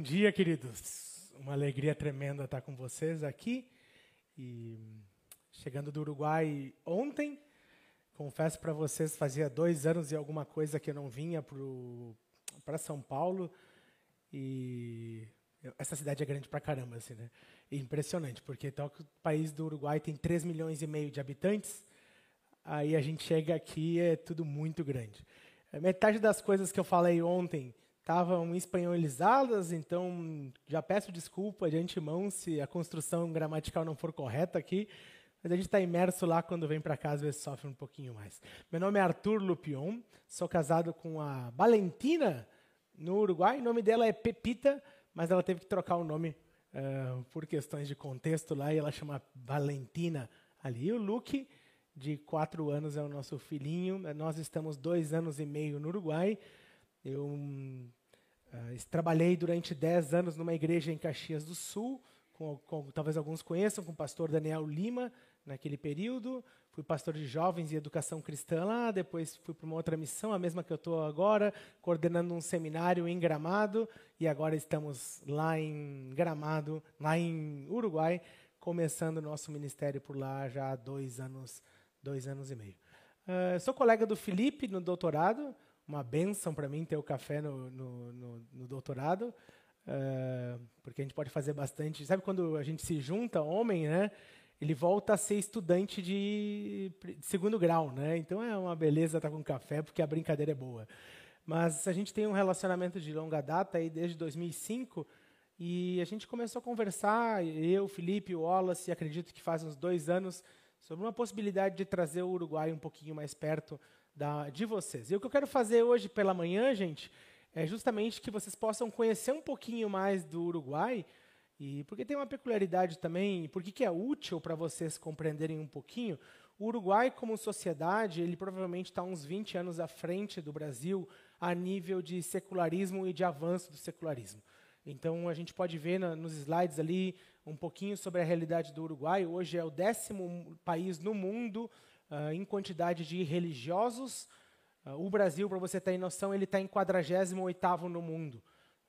Bom dia, queridos. Uma alegria tremenda estar com vocês aqui. E chegando do Uruguai ontem, confesso para vocês, fazia dois anos e alguma coisa que eu não vinha para São Paulo. E essa cidade é grande pra caramba, assim, né? E impressionante, porque que o país do Uruguai tem 3 milhões e meio de habitantes, aí a gente chega aqui é tudo muito grande. Metade das coisas que eu falei ontem estavam espanholizadas, então já peço desculpa de antemão se a construção gramatical não for correta aqui, mas a gente está imerso lá quando vem para casa, às vezes sofre um pouquinho mais. Meu nome é Arthur Lupion, sou casado com a Valentina, no Uruguai, o nome dela é Pepita, mas ela teve que trocar o nome uh, por questões de contexto lá, e ela chama Valentina ali. E o Luke, de quatro anos, é o nosso filhinho, nós estamos dois anos e meio no Uruguai, eu Uh, trabalhei durante 10 anos numa igreja em Caxias do Sul, com, com, talvez alguns conheçam, com o pastor Daniel Lima, naquele período. Fui pastor de jovens e educação cristã lá, depois fui para uma outra missão, a mesma que eu estou agora, coordenando um seminário em Gramado, e agora estamos lá em Gramado, lá em Uruguai, começando o nosso ministério por lá já há dois anos, dois anos e meio. Uh, sou colega do Felipe no doutorado, uma benção para mim ter o café no, no, no, no doutorado, uh, porque a gente pode fazer bastante. Sabe quando a gente se junta, homem, né? Ele volta a ser estudante de, de segundo grau, né? Então é uma beleza estar com café, porque a brincadeira é boa. Mas a gente tem um relacionamento de longa data aí desde 2005 e a gente começou a conversar, eu, Felipe, o Wallace, acredito que faz uns dois anos, sobre uma possibilidade de trazer o Uruguai um pouquinho mais perto da, de vocês. E o que eu quero fazer hoje pela manhã, gente, é justamente que vocês possam conhecer um pouquinho mais do Uruguai, e porque tem uma peculiaridade também, por que é útil para vocês compreenderem um pouquinho. O Uruguai, como sociedade, ele provavelmente está uns 20 anos à frente do Brasil a nível de secularismo e de avanço do secularismo. Então, a gente pode ver na, nos slides ali um pouquinho sobre a realidade do Uruguai. Hoje é o décimo país no mundo uh, em quantidade de religiosos. Uh, o Brasil, para você ter noção, ele está em 48º no mundo.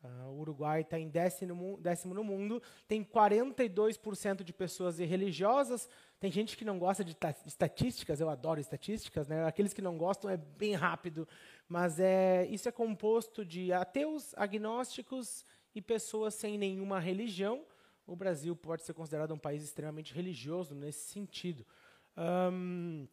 Uh, o Uruguai está em décimo, décimo no mundo. Tem 42% de pessoas religiosas. Tem gente que não gosta de estatísticas, eu adoro estatísticas. Né? Aqueles que não gostam é bem rápido. Mas é, isso é composto de ateus, agnósticos e pessoas sem nenhuma religião. O Brasil pode ser considerado um país extremamente religioso nesse sentido. Um,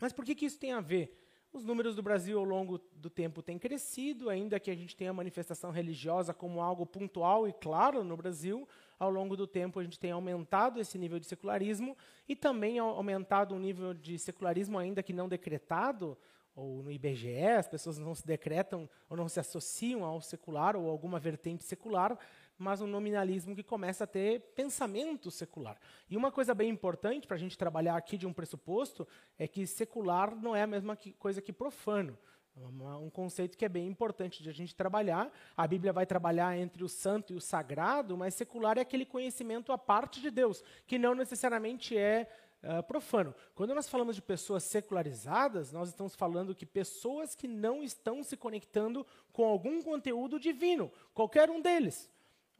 mas por que, que isso tem a ver? Os números do Brasil ao longo do tempo têm crescido, ainda que a gente tenha a manifestação religiosa como algo pontual e claro no Brasil, ao longo do tempo a gente tem aumentado esse nível de secularismo e também aumentado um nível de secularismo ainda que não decretado, ou no IBGE, as pessoas não se decretam ou não se associam ao secular ou alguma vertente secular, mas um nominalismo que começa a ter pensamento secular. E uma coisa bem importante para a gente trabalhar aqui de um pressuposto é que secular não é a mesma coisa que profano. Um conceito que é bem importante de a gente trabalhar. A Bíblia vai trabalhar entre o santo e o sagrado, mas secular é aquele conhecimento à parte de Deus, que não necessariamente é uh, profano. Quando nós falamos de pessoas secularizadas, nós estamos falando que pessoas que não estão se conectando com algum conteúdo divino, qualquer um deles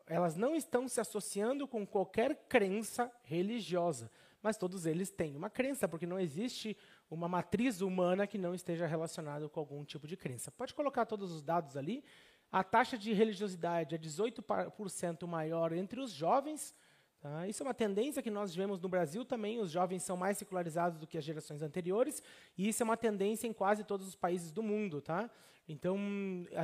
elas não estão se associando com qualquer crença religiosa, mas todos eles têm uma crença, porque não existe uma matriz humana que não esteja relacionada com algum tipo de crença. Pode colocar todos os dados ali. A taxa de religiosidade é 18% maior entre os jovens. Tá? Isso é uma tendência que nós vemos no Brasil também. Os jovens são mais secularizados do que as gerações anteriores. E isso é uma tendência em quase todos os países do mundo. Tá? Então,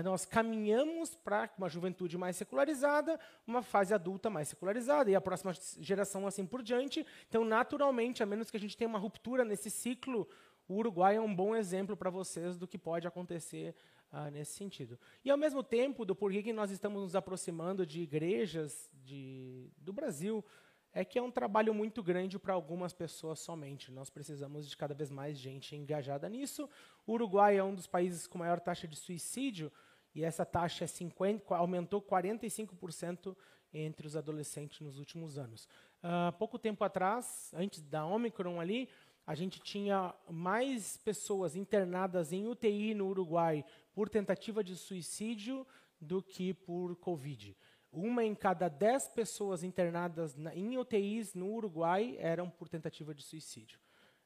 nós caminhamos para uma juventude mais secularizada, uma fase adulta mais secularizada, e a próxima geração assim por diante. Então, naturalmente, a menos que a gente tenha uma ruptura nesse ciclo, o Uruguai é um bom exemplo para vocês do que pode acontecer ah, nesse sentido. E, ao mesmo tempo, do porquê que nós estamos nos aproximando de igrejas de, do Brasil, é que é um trabalho muito grande para algumas pessoas somente. Nós precisamos de cada vez mais gente engajada nisso. O Uruguai é um dos países com maior taxa de suicídio, e essa taxa é 50, aumentou 45% entre os adolescentes nos últimos anos. Uh, pouco tempo atrás, antes da Omicron ali, a gente tinha mais pessoas internadas em UTI no Uruguai por tentativa de suicídio do que por Covid. Uma em cada dez pessoas internadas na, em UTIs no Uruguai eram por tentativa de suicídio.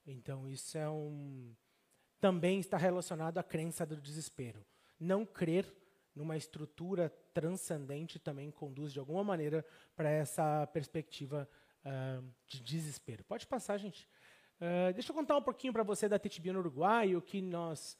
Então, isso é um, também está relacionado à crença do desespero. Não crer numa estrutura transcendente também conduz, de alguma maneira, para essa perspectiva uh, de desespero. Pode passar, gente. Uh, deixa eu contar um pouquinho para você da TTB no Uruguai, o que nós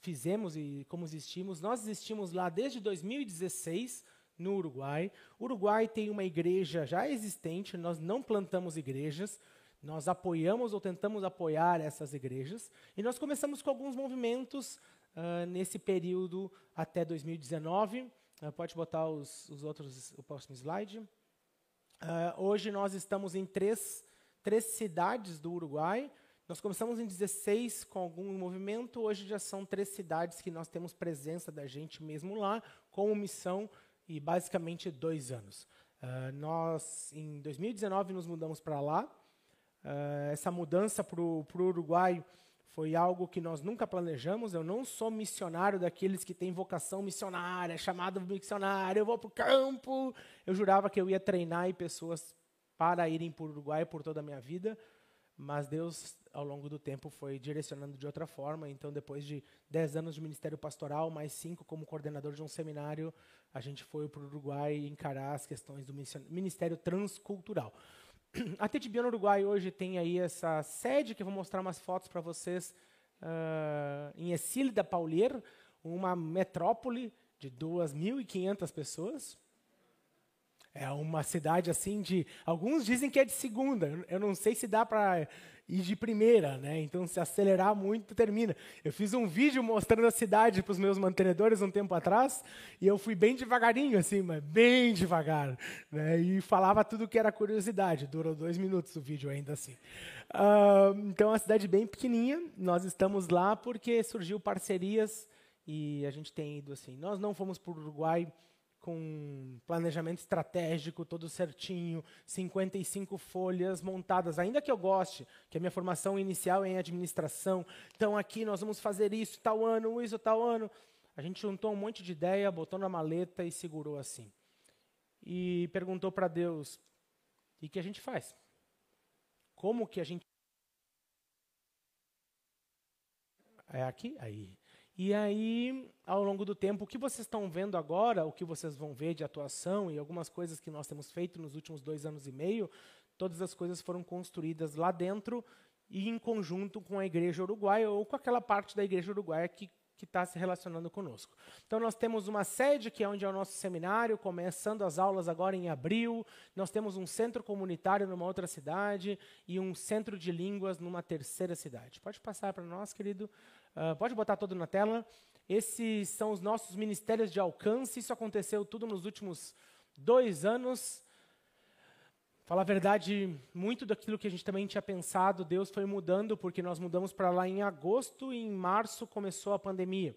fizemos e como existimos. Nós existimos lá desde 2016 no Uruguai. O Uruguai tem uma igreja já existente, nós não plantamos igrejas, nós apoiamos ou tentamos apoiar essas igrejas. E nós começamos com alguns movimentos uh, nesse período até 2019. Uh, pode botar os, os, outros, o próximo slide. Uh, hoje nós estamos em três, três cidades do Uruguai. Nós começamos em 16 com algum movimento, hoje já são três cidades que nós temos presença da gente mesmo lá, como missão e basicamente dois anos. Uh, nós, em 2019, nos mudamos para lá. Uh, essa mudança para o Uruguai foi algo que nós nunca planejamos. Eu não sou missionário daqueles que têm vocação missionária, chamado missionário, eu vou para o campo. Eu jurava que eu ia treinar pessoas para irem para o Uruguai por toda a minha vida, mas Deus ao longo do tempo foi direcionando de outra forma. Então, depois de 10 anos de ministério pastoral, mais cinco como coordenador de um seminário, a gente foi para o Uruguai encarar as questões do ministério transcultural. A TTB no Uruguai hoje tem aí essa sede, que eu vou mostrar umas fotos para vocês, uh, em Exílio da Paulier, uma metrópole de 2.500 pessoas. É uma cidade assim de. Alguns dizem que é de segunda. Eu não sei se dá para ir de primeira, né? Então, se acelerar muito, termina. Eu fiz um vídeo mostrando a cidade para os meus mantenedores um tempo atrás e eu fui bem devagarinho, assim, mas bem devagar, né? E falava tudo que era curiosidade. Durou dois minutos o vídeo ainda assim. Uh, então, é uma cidade bem pequenininha. Nós estamos lá porque surgiu parcerias e a gente tem ido assim. Nós não fomos para o Uruguai com planejamento estratégico todo certinho, 55 folhas montadas, ainda que eu goste, que a minha formação inicial é em administração, então aqui nós vamos fazer isso tal ano, isso tal ano. A gente juntou um monte de ideia, botou na maleta e segurou assim. E perguntou para Deus: "E que a gente faz? Como que a gente É aqui? Aí. E aí, ao longo do tempo, o que vocês estão vendo agora, o que vocês vão ver de atuação e algumas coisas que nós temos feito nos últimos dois anos e meio, todas as coisas foram construídas lá dentro e em conjunto com a Igreja Uruguaia ou com aquela parte da Igreja Uruguaia que que está se relacionando conosco. Então, nós temos uma sede, que é onde é o nosso seminário, começando as aulas agora em abril. Nós temos um centro comunitário numa outra cidade e um centro de línguas numa terceira cidade. Pode passar para nós, querido. Uh, pode botar todo na tela. Esses são os nossos ministérios de alcance. Isso aconteceu tudo nos últimos dois anos. Falar a verdade, muito daquilo que a gente também tinha pensado, Deus foi mudando, porque nós mudamos para lá em agosto e em março começou a pandemia.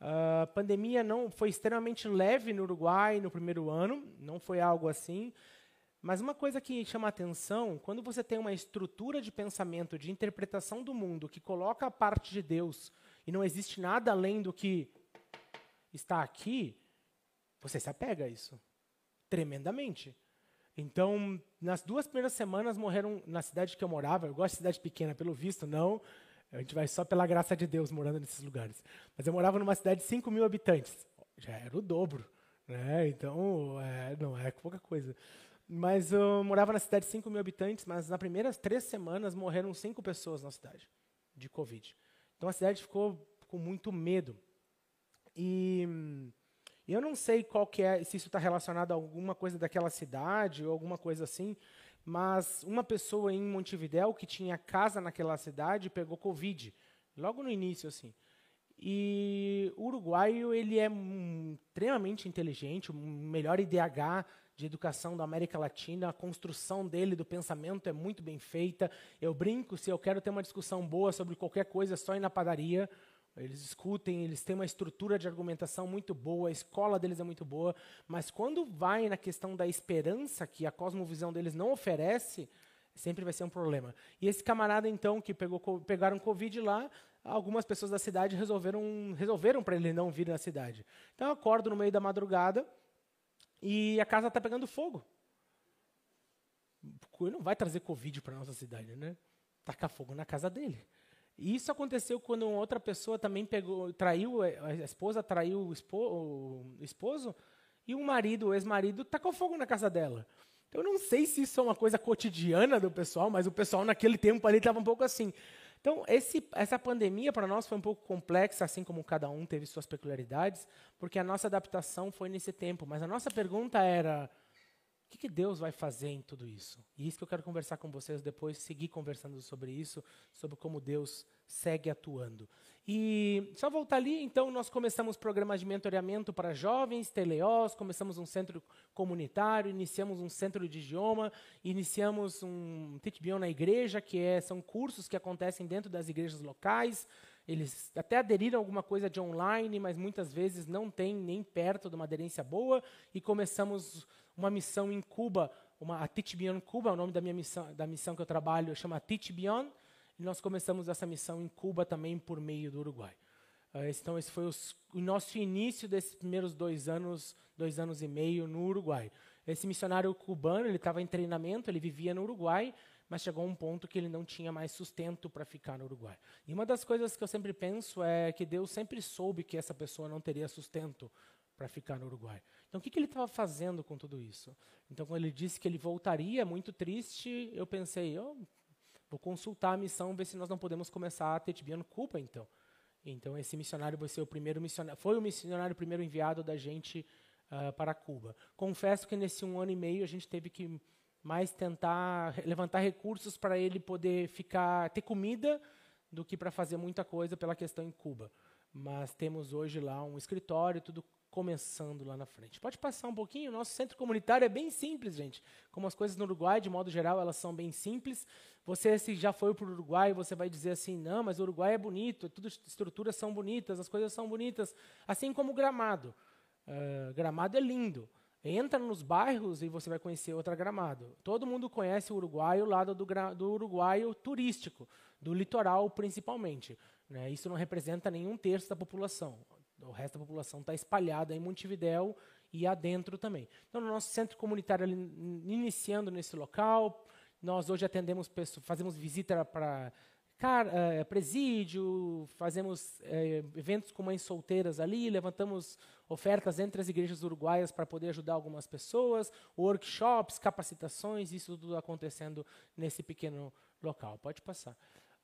A pandemia não foi extremamente leve no Uruguai no primeiro ano, não foi algo assim. Mas uma coisa que chama atenção, quando você tem uma estrutura de pensamento, de interpretação do mundo, que coloca a parte de Deus e não existe nada além do que está aqui, você se apega a isso tremendamente. Então, nas duas primeiras semanas morreram na cidade que eu morava. Eu gosto de cidade pequena, pelo visto, não. A gente vai só pela graça de Deus morando nesses lugares. Mas eu morava numa cidade de 5 mil habitantes. Já era o dobro. Né? Então, é, não é pouca coisa. Mas eu morava na cidade de 5 mil habitantes, mas nas primeiras três semanas morreram cinco pessoas na cidade de Covid. Então a cidade ficou com muito medo. E eu não sei qual que é, se isso está relacionado a alguma coisa daquela cidade ou alguma coisa assim, mas uma pessoa em Montevidéu que tinha casa naquela cidade pegou Covid, logo no início, assim. E o uruguaio ele é extremamente inteligente, o melhor IDH de educação da América Latina, a construção dele, do pensamento, é muito bem feita. Eu brinco, se eu quero ter uma discussão boa sobre qualquer coisa, é só ir na padaria. Eles discutem, eles têm uma estrutura de argumentação muito boa, a escola deles é muito boa, mas quando vai na questão da esperança, que a cosmovisão deles não oferece, sempre vai ser um problema. E esse camarada, então, que pegou, pegaram Covid lá, algumas pessoas da cidade resolveram, resolveram para ele não vir na cidade. Então eu acordo no meio da madrugada, e a casa está pegando fogo. Ele não vai trazer Covid para a nossa cidade, né? Tacar fogo na casa dele. E isso aconteceu quando outra pessoa também pegou, traiu, a esposa traiu o esposo, e o marido, o ex-marido, tacou fogo na casa dela. Então, eu não sei se isso é uma coisa cotidiana do pessoal, mas o pessoal naquele tempo ali estava um pouco assim. Então, esse, essa pandemia para nós foi um pouco complexa, assim como cada um teve suas peculiaridades, porque a nossa adaptação foi nesse tempo. Mas a nossa pergunta era: o que, que, Deus vai fazer em tudo isso? E isso que eu quero conversar com vocês depois, seguir conversando sobre isso, sobre como Deus segue atuando. E só voltar ali, então, nós começamos programas de mentoreamento para jovens, teleós, começamos um centro comunitário, iniciamos um centro de idioma, iniciamos um Beyond na igreja, que é, são cursos que acontecem dentro das igrejas locais. Eles até aderiram a alguma coisa de online, mas muitas vezes não tem nem perto de uma aderência boa. E começamos uma missão em Cuba, uma, a Teach Beyond Cuba, é o nome da minha missão, da missão que eu trabalho, chama Teach Beyond, e nós começamos essa missão em Cuba também por meio do Uruguai. Uh, então esse foi os, o nosso início desses primeiros dois anos, dois anos e meio no Uruguai. Esse missionário cubano, ele estava em treinamento, ele vivia no Uruguai, mas chegou um ponto que ele não tinha mais sustento para ficar no Uruguai. E uma das coisas que eu sempre penso é que Deus sempre soube que essa pessoa não teria sustento para ficar no Uruguai. Então, o que, que ele estava fazendo com tudo isso? Então, quando ele disse que ele voltaria muito triste, eu pensei, oh, vou consultar a missão, ver se nós não podemos começar a ter Tibiano Cuba, então. Então, esse missionário vai ser o primeiro missionário, foi o missionário primeiro enviado da gente uh, para Cuba. Confesso que nesse um ano e meio a gente teve que mais tentar levantar recursos para ele poder ficar ter comida do que para fazer muita coisa pela questão em Cuba. Mas temos hoje lá um escritório, tudo começando lá na frente. Pode passar um pouquinho? O nosso centro comunitário é bem simples, gente. Como as coisas no Uruguai, de modo geral, elas são bem simples. Você, se já foi para o Uruguai, você vai dizer assim, não, mas o Uruguai é bonito, tudo estruturas são bonitas, as coisas são bonitas. Assim como o Gramado. Uh, gramado é lindo. Entra nos bairros e você vai conhecer outra Gramado. Todo mundo conhece o Uruguai, o lado do, do Uruguai turístico, do litoral principalmente. Né? Isso não representa nenhum terço da população. O resto da população está espalhada em Montevidéu e adentro também. Então, no nosso centro comunitário, iniciando nesse local, nós hoje atendemos, fazemos visita para é, presídio, fazemos é, eventos com mães solteiras ali, levantamos ofertas entre as igrejas uruguaias para poder ajudar algumas pessoas, workshops, capacitações, isso tudo acontecendo nesse pequeno local. Pode passar.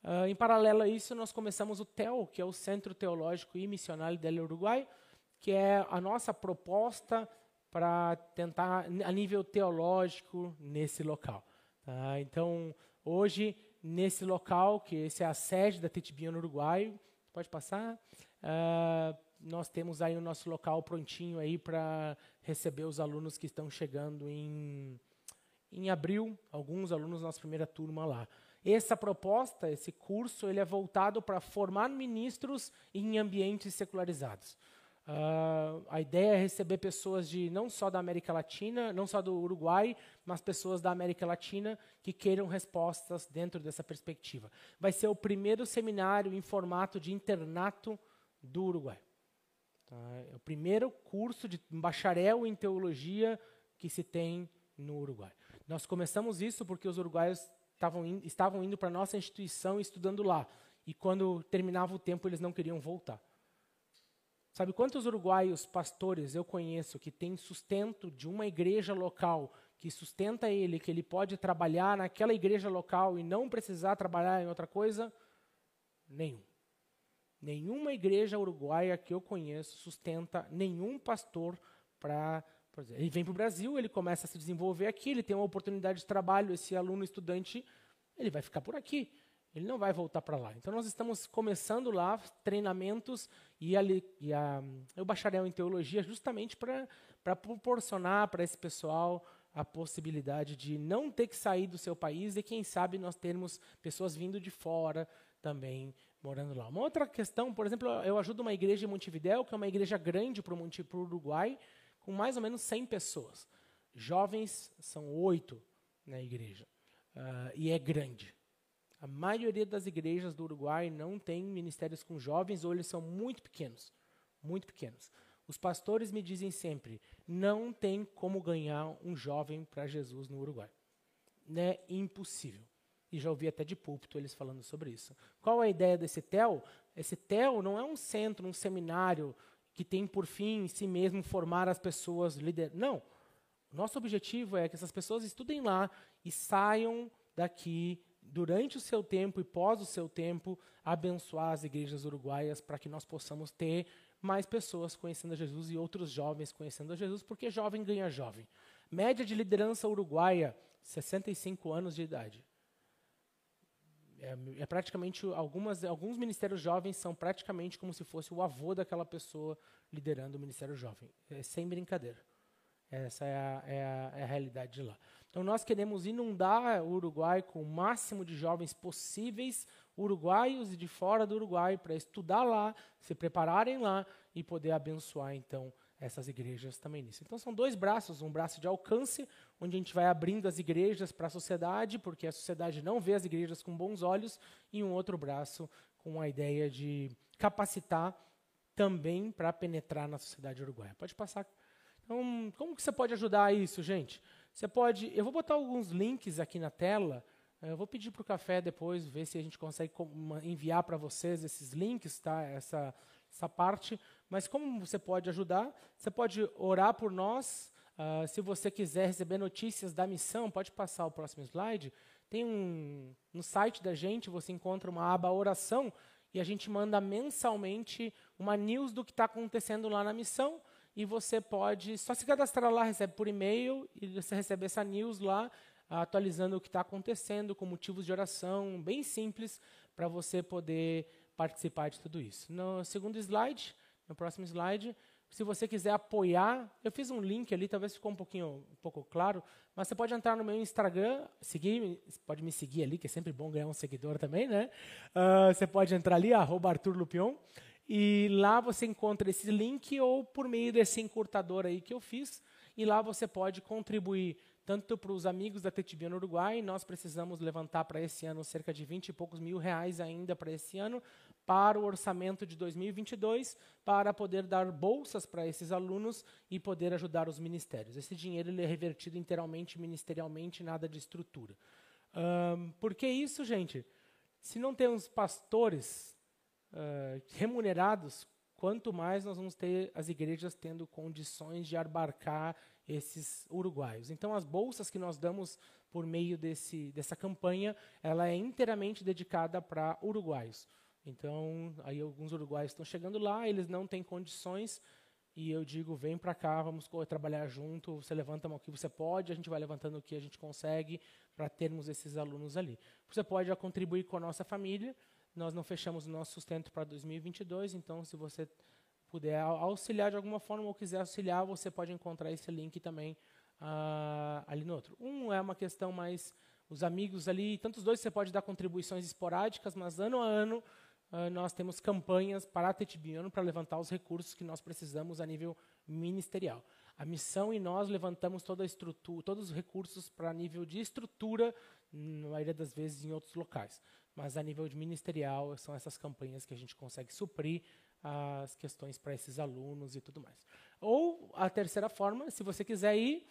Uh, em paralelo a isso, nós começamos o TEL, que é o Centro Teológico e Missionário del Uruguai, que é a nossa proposta para tentar, a nível teológico, nesse local. Tá? Então, hoje, nesse local, que esse é a sede da TTBia no Uruguai, pode passar, uh, nós temos aí o nosso local prontinho aí para receber os alunos que estão chegando em, em abril, alguns alunos da nossa primeira turma lá. Essa proposta, esse curso, ele é voltado para formar ministros em ambientes secularizados. Uh, a ideia é receber pessoas de não só da América Latina, não só do Uruguai, mas pessoas da América Latina que queiram respostas dentro dessa perspectiva. Vai ser o primeiro seminário em formato de internato do Uruguai. Tá? É o primeiro curso de bacharel em teologia que se tem no Uruguai. Nós começamos isso porque os uruguaios in, estavam indo para nossa instituição estudando lá. E quando terminava o tempo, eles não queriam voltar. Sabe quantos uruguaios pastores eu conheço que têm sustento de uma igreja local, que sustenta ele, que ele pode trabalhar naquela igreja local e não precisar trabalhar em outra coisa? Nenhum. Nenhuma igreja uruguaia que eu conheço sustenta nenhum pastor para ele vem para o Brasil, ele começa a se desenvolver aqui, ele tem uma oportunidade de trabalho, esse aluno estudante, ele vai ficar por aqui. Ele não vai voltar para lá. Então, nós estamos começando lá treinamentos e, ali, e a, o bacharel em teologia justamente para proporcionar para esse pessoal a possibilidade de não ter que sair do seu país e, quem sabe, nós termos pessoas vindo de fora também morando lá. Uma outra questão, por exemplo, eu ajudo uma igreja em Montevidéu, que é uma igreja grande para o Uruguai, com mais ou menos 100 pessoas. Jovens são oito na igreja. Uh, e é grande. A maioria das igrejas do Uruguai não tem ministérios com jovens ou eles são muito pequenos. Muito pequenos. Os pastores me dizem sempre: não tem como ganhar um jovem para Jesus no Uruguai. É impossível. E já ouvi até de púlpito eles falando sobre isso. Qual a ideia desse TEL? Esse TEL não é um centro, um seminário que tem por fim em si mesmo formar as pessoas líderes. Não. Nosso objetivo é que essas pessoas estudem lá e saiam daqui durante o seu tempo e pós o seu tempo abençoar as igrejas uruguaias para que nós possamos ter mais pessoas conhecendo a Jesus e outros jovens conhecendo a Jesus, porque jovem ganha jovem. Média de liderança uruguaia, 65 anos de idade. É, é, praticamente algumas alguns ministérios jovens são praticamente como se fosse o avô daquela pessoa liderando o ministério jovem é, sem brincadeira essa é a, é, a, é a, realidade de lá então nós queremos inundar o Uruguai com o máximo de jovens possíveis uruguaios e de fora do Uruguai para estudar lá se prepararem lá e poder abençoar então essas igrejas também nisso. Então são dois braços, um braço de alcance, onde a gente vai abrindo as igrejas para a sociedade, porque a sociedade não vê as igrejas com bons olhos, e um outro braço com a ideia de capacitar também para penetrar na sociedade uruguaia. Pode passar. Então, como que você pode ajudar isso, gente? Você pode, eu vou botar alguns links aqui na tela. Eu vou pedir para o café depois ver se a gente consegue enviar para vocês esses links, tá? Essa essa parte. Mas como você pode ajudar? Você pode orar por nós. Uh, se você quiser receber notícias da missão, pode passar o próximo slide. Tem um no site da gente você encontra uma aba oração e a gente manda mensalmente uma news do que está acontecendo lá na missão e você pode só se cadastrar lá, recebe por e-mail e você recebe essa news lá atualizando o que está acontecendo com motivos de oração, bem simples para você poder participar de tudo isso. No segundo slide, no próximo slide, se você quiser apoiar, eu fiz um link ali, talvez ficou um pouquinho um pouco claro, mas você pode entrar no meu Instagram, seguir, pode me seguir ali, que é sempre bom ganhar um seguidor também, né? Uh, você pode entrar ali, arroba Arthur Lupion, e lá você encontra esse link ou por meio desse encurtador aí que eu fiz, e lá você pode contribuir tanto para os amigos da TTB no Uruguai, nós precisamos levantar para esse ano cerca de 20 e poucos mil reais ainda para esse ano, para o orçamento de 2022, para poder dar bolsas para esses alunos e poder ajudar os ministérios. Esse dinheiro ele é revertido inteiramente ministerialmente, nada de estrutura. Um, por que isso, gente? Se não temos pastores uh, remunerados, quanto mais nós vamos ter as igrejas tendo condições de abarcar esses uruguaios. Então, as bolsas que nós damos por meio desse, dessa campanha, ela é inteiramente dedicada para uruguaios. Então, aí alguns uruguaios estão chegando lá, eles não têm condições, e eu digo, vem para cá, vamos trabalhar junto, você levanta o que você pode, a gente vai levantando o que a gente consegue para termos esses alunos ali. Você pode contribuir com a nossa família, nós não fechamos o nosso sustento para 2022, então se você puder auxiliar de alguma forma ou quiser auxiliar, você pode encontrar esse link também uh, ali no outro. Um é uma questão mais os amigos ali, tantos dois você pode dar contribuições esporádicas, mas ano a ano uh, nós temos campanhas para a Tetibiano para levantar os recursos que nós precisamos a nível ministerial. A missão e nós levantamos toda a estrutura, todos os recursos para nível de estrutura, na maioria das vezes em outros locais. Mas a nível de ministerial, são essas campanhas que a gente consegue suprir as questões para esses alunos e tudo mais. Ou a terceira forma, se você quiser ir,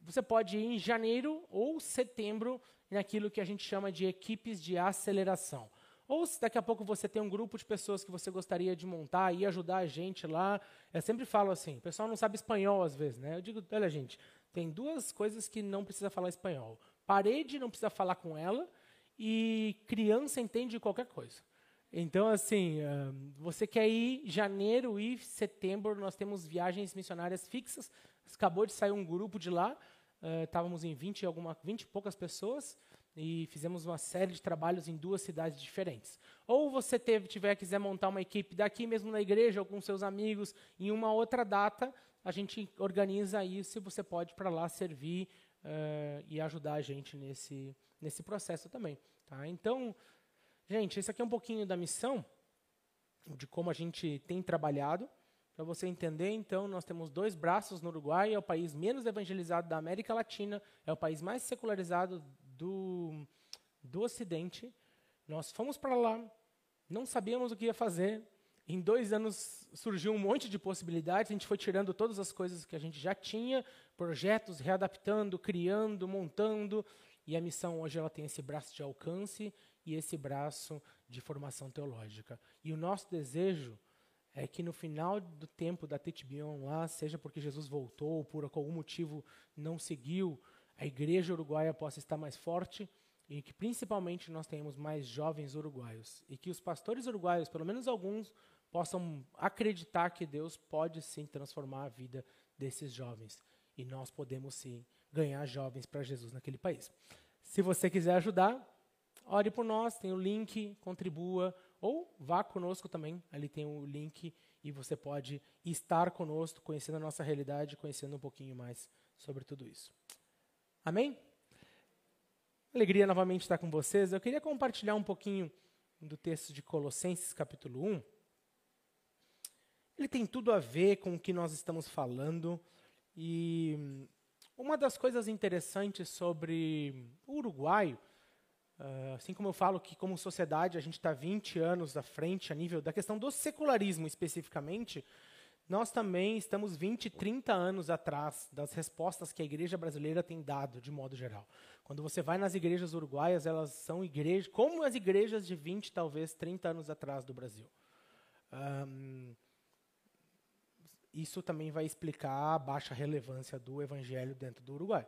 você pode ir em janeiro ou setembro naquilo que a gente chama de equipes de aceleração. Ou se daqui a pouco você tem um grupo de pessoas que você gostaria de montar e ajudar a gente lá. Eu sempre falo assim, o pessoal não sabe espanhol às vezes, né? Eu digo, olha gente, tem duas coisas que não precisa falar espanhol. Parede não precisa falar com ela e criança entende qualquer coisa. Então, assim, você quer ir janeiro e setembro, nós temos viagens missionárias fixas. Acabou de sair um grupo de lá, estávamos em 20, alguma, 20 e poucas pessoas e fizemos uma série de trabalhos em duas cidades diferentes. Ou você teve, tiver quiser montar uma equipe daqui mesmo na igreja ou com seus amigos em uma outra data, a gente organiza isso e você pode para lá servir uh, e ajudar a gente nesse nesse processo também. Tá? Então, gente, esse aqui é um pouquinho da missão de como a gente tem trabalhado. Para você entender, então, nós temos dois braços no Uruguai, é o país menos evangelizado da América Latina, é o país mais secularizado do, do Ocidente. Nós fomos para lá, não sabíamos o que ia fazer, Em dois anos surgiu um monte de possibilidades, a gente foi tirando todas as coisas que a gente já tinha, projetos, readaptando, criando, montando, e a missão hoje ela tem esse braço de alcance e esse braço de formação teológica. E o nosso desejo é que no final do tempo da Tetbion lá, seja porque Jesus voltou ou por algum motivo não seguiu, a igreja uruguaia possa estar mais forte e que principalmente nós tenhamos mais jovens uruguaios e que os pastores uruguaios, pelo menos alguns, possam acreditar que Deus pode sim transformar a vida desses jovens e nós podemos sim ganhar jovens para Jesus naquele país. Se você quiser ajudar, ore por nós, tem o link, contribua ou vá conosco também, ali tem o link e você pode estar conosco, conhecendo a nossa realidade, conhecendo um pouquinho mais sobre tudo isso. Amém? Alegria novamente estar com vocês. Eu queria compartilhar um pouquinho do texto de Colossenses, capítulo 1. Ele tem tudo a ver com o que nós estamos falando. E uma das coisas interessantes sobre o Uruguai, uh, assim como eu falo que, como sociedade, a gente está 20 anos à frente a nível da questão do secularismo especificamente, nós também estamos 20, 30 anos atrás das respostas que a igreja brasileira tem dado, de modo geral. Quando você vai nas igrejas uruguaias, elas são igrejas, como as igrejas de 20, talvez 30 anos atrás do Brasil. Um, isso também vai explicar a baixa relevância do evangelho dentro do Uruguai.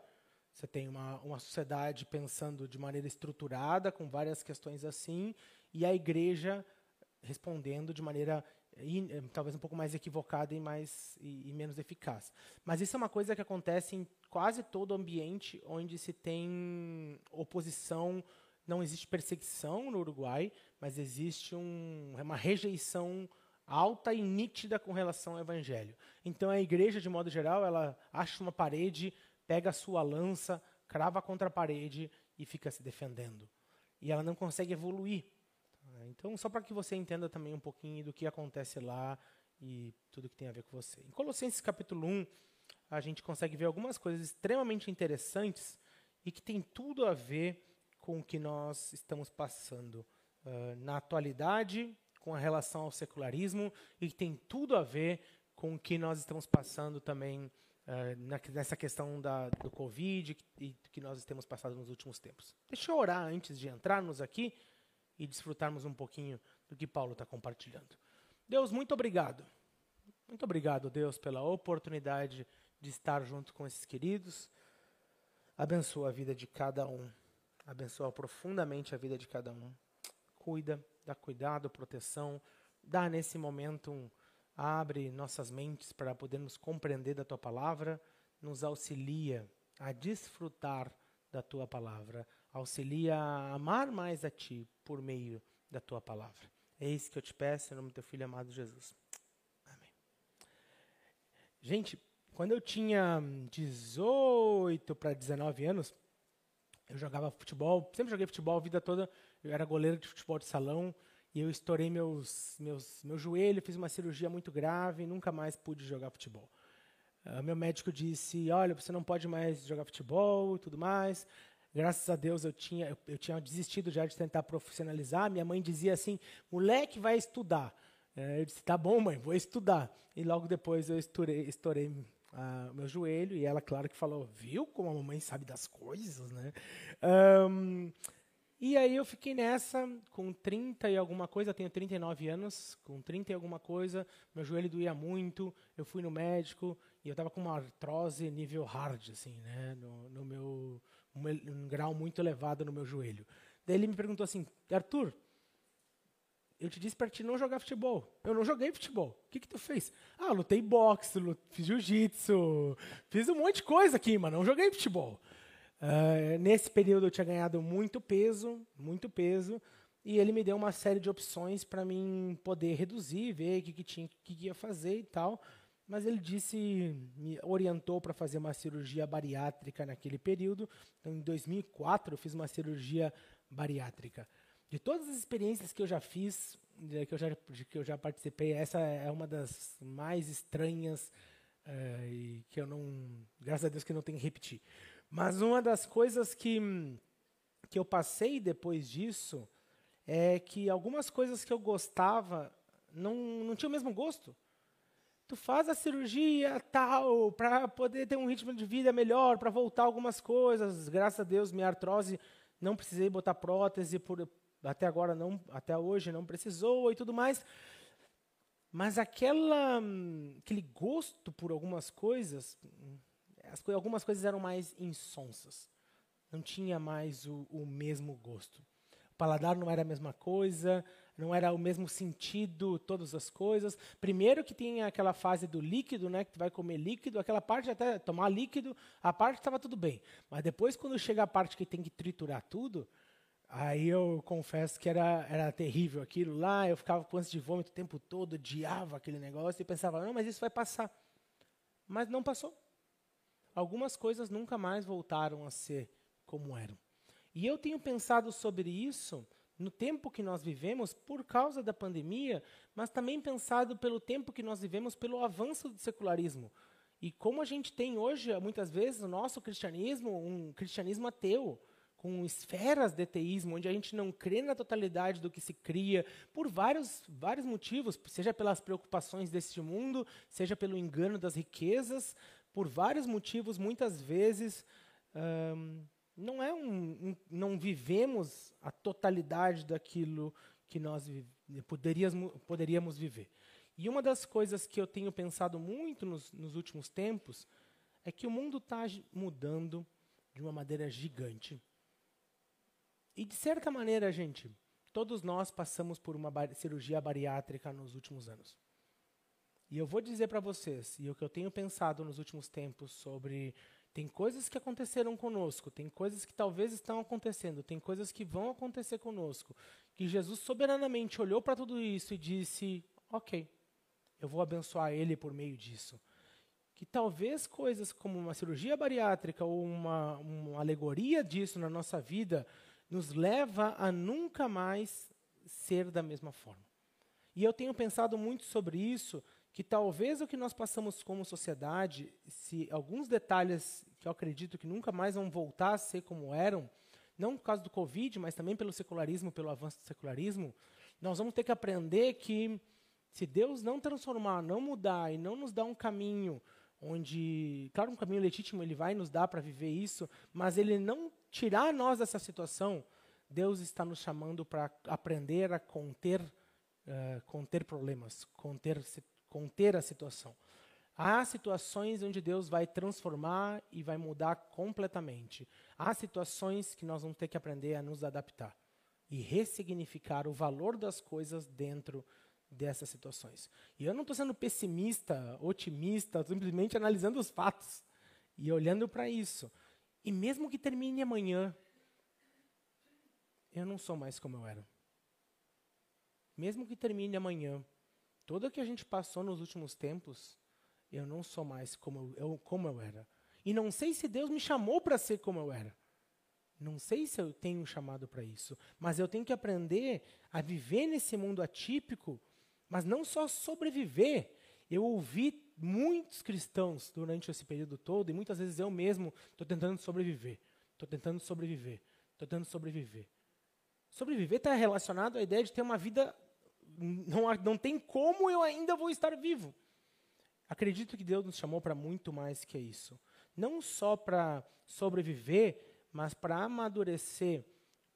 Você tem uma, uma sociedade pensando de maneira estruturada, com várias questões assim, e a igreja respondendo de maneira eh, talvez um pouco mais equivocada e, mais, e, e, menos eficaz. Mas isso é uma coisa que acontece em quase todo ambiente onde se tem oposição, não existe perseguição no Uruguai, mas existe um, uma rejeição alta e nítida com relação ao evangelho. Então a igreja, de modo geral, ela acha uma parede, pega a sua lança, crava contra a parede e fica se defendendo. E ela não consegue evoluir então, só para que você entenda também um pouquinho do que acontece lá e tudo que tem a ver com você. Em Colossenses capítulo 1, a gente consegue ver algumas coisas extremamente interessantes e que tem tudo a ver com o que nós estamos passando uh, na atualidade, com a relação ao secularismo, e tem tudo a ver com o que nós estamos passando também uh, nessa questão da, do Covid e que nós temos passado nos últimos tempos. Deixa eu orar antes de entrarmos aqui e desfrutarmos um pouquinho do que Paulo está compartilhando. Deus, muito obrigado. Muito obrigado, Deus, pela oportunidade de estar junto com esses queridos. Abençoa a vida de cada um. Abençoa profundamente a vida de cada um. Cuida, dá cuidado, proteção. Dá nesse momento um, abre nossas mentes para podermos compreender da tua palavra, nos auxilia a desfrutar da tua palavra, auxilia a amar mais a ti por meio da tua palavra. É isso que eu te peço em nome do teu filho amado Jesus. Amém. Gente, quando eu tinha 18 para 19 anos, eu jogava futebol, sempre joguei futebol a vida toda, eu era goleiro de futebol de salão, e eu estourei meus, meus, meu joelho, fiz uma cirurgia muito grave e nunca mais pude jogar futebol. Uh, meu médico disse, olha, você não pode mais jogar futebol e tudo mais. Graças a Deus eu tinha, eu, eu, tinha desistido já de tentar profissionalizar. Minha mãe dizia assim: moleque vai estudar. É, eu disse: tá bom, mãe, vou estudar. E logo depois eu estourei, estourei uh, meu joelho e ela, claro, que falou: viu como a mamãe sabe das coisas, né? Um, e aí eu fiquei nessa, com 30 e alguma coisa, tenho 39 anos, com 30 e alguma coisa, meu joelho doía muito, eu fui no médico e eu estava com uma artrose nível hard, assim, né, no, no meu um, grau muito elevado no meu joelho. Daí ele me perguntou assim, Arthur, eu te disse para ti não jogar futebol. Eu não joguei futebol. O que que tu fez? Ah, lutei boxe, fiz jiu-jitsu, fiz um monte de coisa aqui, mas não joguei futebol. Uh, nesse período eu tinha ganhado muito peso, muito peso, e ele me deu uma série de opções para mim poder reduzir, ver o que, que tinha, que ia fazer e tal mas ele disse, me orientou para fazer uma cirurgia bariátrica naquele período. Então, em 2004, eu fiz uma cirurgia bariátrica. De todas as experiências que eu já fiz, que eu já, que eu já participei, essa é uma das mais estranhas é, e que eu não, graças a Deus que não tenho que repetir. Mas uma das coisas que, que eu passei depois disso é que algumas coisas que eu gostava não, não tinha o mesmo gosto. Tu faz a cirurgia tal para poder ter um ritmo de vida melhor, para voltar algumas coisas. Graças a Deus, minha artrose não precisei botar prótese por até agora não, até hoje não precisou e tudo mais. Mas aquela aquele gosto por algumas coisas, as, algumas coisas eram mais insonsas. Não tinha mais o, o mesmo gosto. O paladar não era a mesma coisa, não era o mesmo sentido, todas as coisas. Primeiro que tinha aquela fase do líquido, né, que tu vai comer líquido, aquela parte até tomar líquido, a parte estava tudo bem. Mas depois quando chega a parte que tem que triturar tudo, aí eu confesso que era, era terrível aquilo lá, eu ficava com ânsia de vômito o tempo todo, odiava aquele negócio e pensava, não, mas isso vai passar. Mas não passou. Algumas coisas nunca mais voltaram a ser como eram. E eu tenho pensado sobre isso no tempo que nós vivemos por causa da pandemia, mas também pensado pelo tempo que nós vivemos pelo avanço do secularismo. E como a gente tem hoje, muitas vezes, o nosso cristianismo, um cristianismo ateu, com esferas de teísmo, onde a gente não crê na totalidade do que se cria, por vários, vários motivos, seja pelas preocupações deste mundo, seja pelo engano das riquezas, por vários motivos, muitas vezes não é um, um, não vivemos a totalidade daquilo que nós poderíamos, poderíamos viver. E uma das coisas que eu tenho pensado muito nos, nos últimos tempos é que o mundo está mudando de uma maneira gigante. E de certa maneira, gente, todos nós passamos por uma bar cirurgia bariátrica nos últimos anos. E eu vou dizer para vocês, e o que eu tenho pensado nos últimos tempos sobre tem coisas que aconteceram conosco, tem coisas que talvez estão acontecendo, tem coisas que vão acontecer conosco. Que Jesus soberanamente olhou para tudo isso e disse: Ok, eu vou abençoar ele por meio disso. Que talvez coisas como uma cirurgia bariátrica ou uma, uma alegoria disso na nossa vida nos leva a nunca mais ser da mesma forma. E eu tenho pensado muito sobre isso, que talvez o que nós passamos como sociedade, se alguns detalhes que eu acredito que nunca mais vão voltar a ser como eram, não por causa do Covid, mas também pelo secularismo, pelo avanço do secularismo, nós vamos ter que aprender que se Deus não transformar, não mudar e não nos dar um caminho onde, claro, um caminho legítimo ele vai nos dar para viver isso, mas ele não tirar nós dessa situação, Deus está nos chamando para aprender a conter, uh, conter problemas, conter, conter a situação. Há situações onde Deus vai transformar e vai mudar completamente. Há situações que nós vamos ter que aprender a nos adaptar e ressignificar o valor das coisas dentro dessas situações. E eu não estou sendo pessimista, otimista, simplesmente analisando os fatos e olhando para isso. E mesmo que termine amanhã, eu não sou mais como eu era. Mesmo que termine amanhã, tudo que a gente passou nos últimos tempos, eu não sou mais como eu, como eu era. E não sei se Deus me chamou para ser como eu era. Não sei se eu tenho um chamado para isso. Mas eu tenho que aprender a viver nesse mundo atípico, mas não só sobreviver. Eu ouvi muitos cristãos durante esse período todo, e muitas vezes eu mesmo estou tentando sobreviver. Estou tentando sobreviver. Estou tentando sobreviver. Sobreviver está relacionado à ideia de ter uma vida. Não, não tem como eu ainda vou estar vivo. Acredito que Deus nos chamou para muito mais que isso. Não só para sobreviver, mas para amadurecer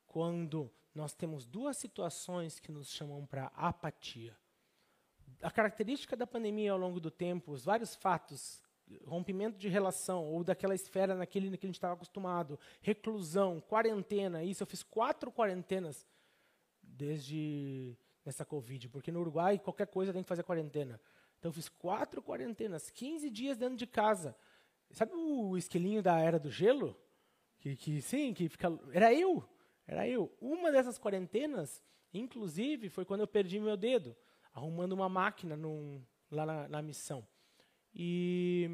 quando nós temos duas situações que nos chamam para apatia. A característica da pandemia ao longo do tempo, os vários fatos, rompimento de relação ou daquela esfera naquele que a gente estava acostumado, reclusão, quarentena, isso eu fiz quatro quarentenas desde nessa Covid, porque no Uruguai qualquer coisa tem que fazer quarentena. Então eu fiz quatro quarentenas, 15 dias dentro de casa. Sabe o esquilinho da Era do Gelo? Que, que sim, que fica. Era eu. Era eu. Uma dessas quarentenas, inclusive, foi quando eu perdi meu dedo, arrumando uma máquina num, lá na, na missão. E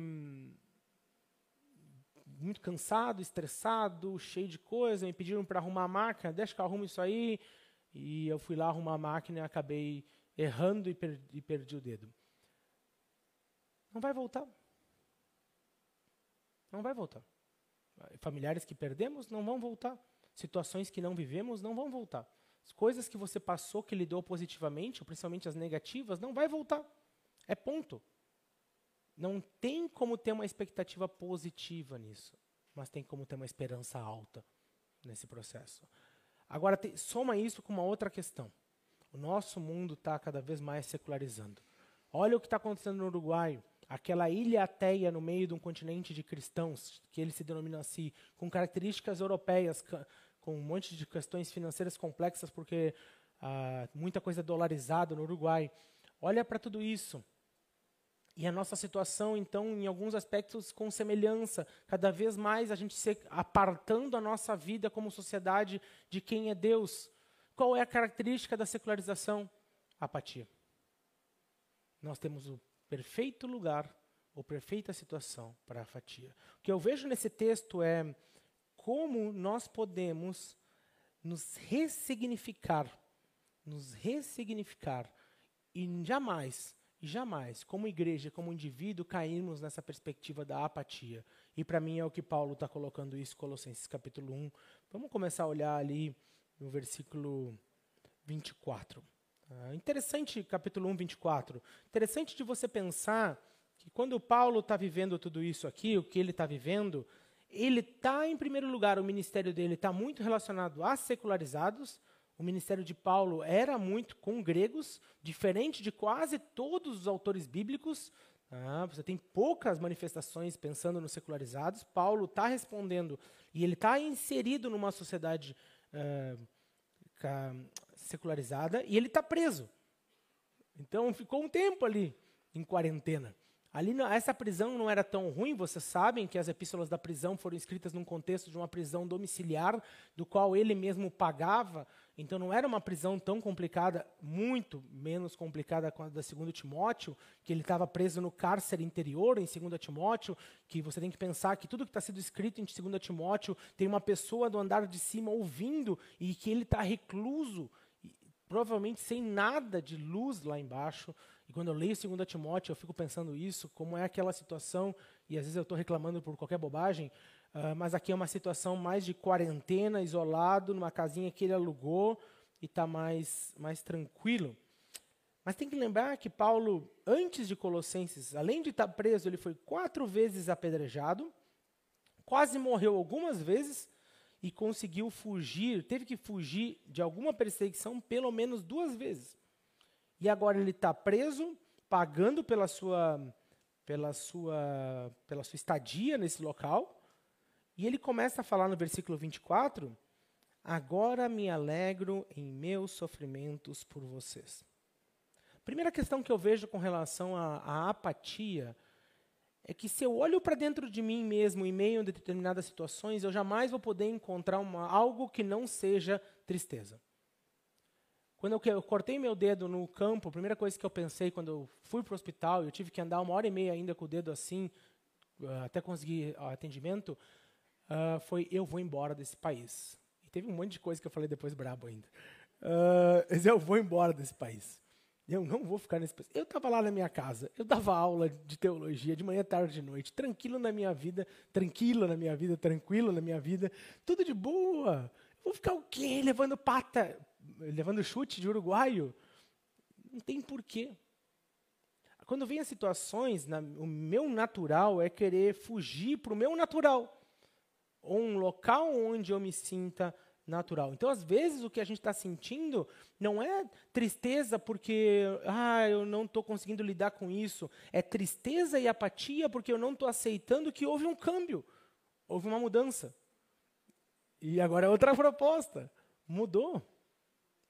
muito cansado, estressado, cheio de coisa, me pediram para arrumar a máquina, deixa que eu arrumo isso aí. E eu fui lá arrumar a máquina e acabei errando e perdi, e perdi o dedo. Não vai voltar. Não vai voltar. Familiares que perdemos não vão voltar. Situações que não vivemos não vão voltar. As coisas que você passou que lidou positivamente, ou principalmente as negativas, não vai voltar. É ponto. Não tem como ter uma expectativa positiva nisso, mas tem como ter uma esperança alta nesse processo. Agora, te, soma isso com uma outra questão. O nosso mundo está cada vez mais secularizando. Olha o que está acontecendo no Uruguai. Aquela ilha ateia no meio de um continente de cristãos, que ele se denomina assim, com características europeias, com um monte de questões financeiras complexas, porque ah, muita coisa dolarizada no Uruguai. Olha para tudo isso. E a nossa situação, então, em alguns aspectos, com semelhança. Cada vez mais a gente se apartando a nossa vida como sociedade de quem é Deus. Qual é a característica da secularização? Apatia. Nós temos o perfeito lugar, ou perfeita situação para a apatia. O que eu vejo nesse texto é como nós podemos nos ressignificar, nos ressignificar e jamais e jamais, como igreja, como indivíduo, cairmos nessa perspectiva da apatia. E para mim é o que Paulo está colocando isso em Colossenses capítulo 1. Vamos começar a olhar ali no versículo 24. Ah, interessante, capítulo 1, 24. Interessante de você pensar que quando Paulo está vivendo tudo isso aqui, o que ele está vivendo, ele está, em primeiro lugar, o ministério dele está muito relacionado a secularizados, o ministério de Paulo era muito com gregos, diferente de quase todos os autores bíblicos. Ah, você tem poucas manifestações pensando nos secularizados. Paulo está respondendo e ele está inserido numa sociedade uh, secularizada e ele está preso. Então ficou um tempo ali em quarentena. Ali, essa prisão não era tão ruim, vocês sabem que as epístolas da prisão foram escritas num contexto de uma prisão domiciliar, do qual ele mesmo pagava, então não era uma prisão tão complicada, muito menos complicada com a da 2 Timóteo, que ele estava preso no cárcere interior em 2 Timóteo, que você tem que pensar que tudo que está sendo escrito em 2 Timóteo tem uma pessoa do andar de cima ouvindo e que ele está recluso, provavelmente sem nada de luz lá embaixo, e quando eu leio 2 Timóteo, eu fico pensando isso, como é aquela situação, e às vezes eu estou reclamando por qualquer bobagem, uh, mas aqui é uma situação mais de quarentena, isolado, numa casinha que ele alugou, e está mais, mais tranquilo. Mas tem que lembrar que Paulo, antes de Colossenses, além de estar tá preso, ele foi quatro vezes apedrejado, quase morreu algumas vezes, e conseguiu fugir, teve que fugir de alguma perseguição pelo menos duas vezes. E agora ele está preso, pagando pela sua, pela, sua, pela sua estadia nesse local. E ele começa a falar no versículo 24: Agora me alegro em meus sofrimentos por vocês. Primeira questão que eu vejo com relação à, à apatia é que se eu olho para dentro de mim mesmo em meio a determinadas situações, eu jamais vou poder encontrar uma, algo que não seja tristeza. Quando eu, eu, cortei meu dedo no campo, a primeira coisa que eu pensei quando eu fui para o hospital, eu tive que andar uma hora e meia ainda com o dedo assim, uh, até conseguir uh, atendimento, uh, foi eu vou embora desse país. E teve um monte de coisa que eu falei depois brabo ainda. Uh, eu vou embora desse país. Eu não vou ficar nesse país. Eu estava lá na minha casa, eu dava aula de teologia de manhã, tarde, de noite, tranquilo na minha vida, tranquilo na minha vida, tranquilo na minha vida, tudo de boa. Vou ficar o quê? Levando pata, levando chute de uruguaio. Não tem porquê. Quando vem as situações, na, o meu natural é querer fugir para o meu natural. Ou um local onde eu me sinta natural. Então, às vezes, o que a gente está sentindo não é tristeza porque ah, eu não estou conseguindo lidar com isso. É tristeza e apatia porque eu não estou aceitando que houve um câmbio, houve uma mudança. E agora é outra proposta. Mudou.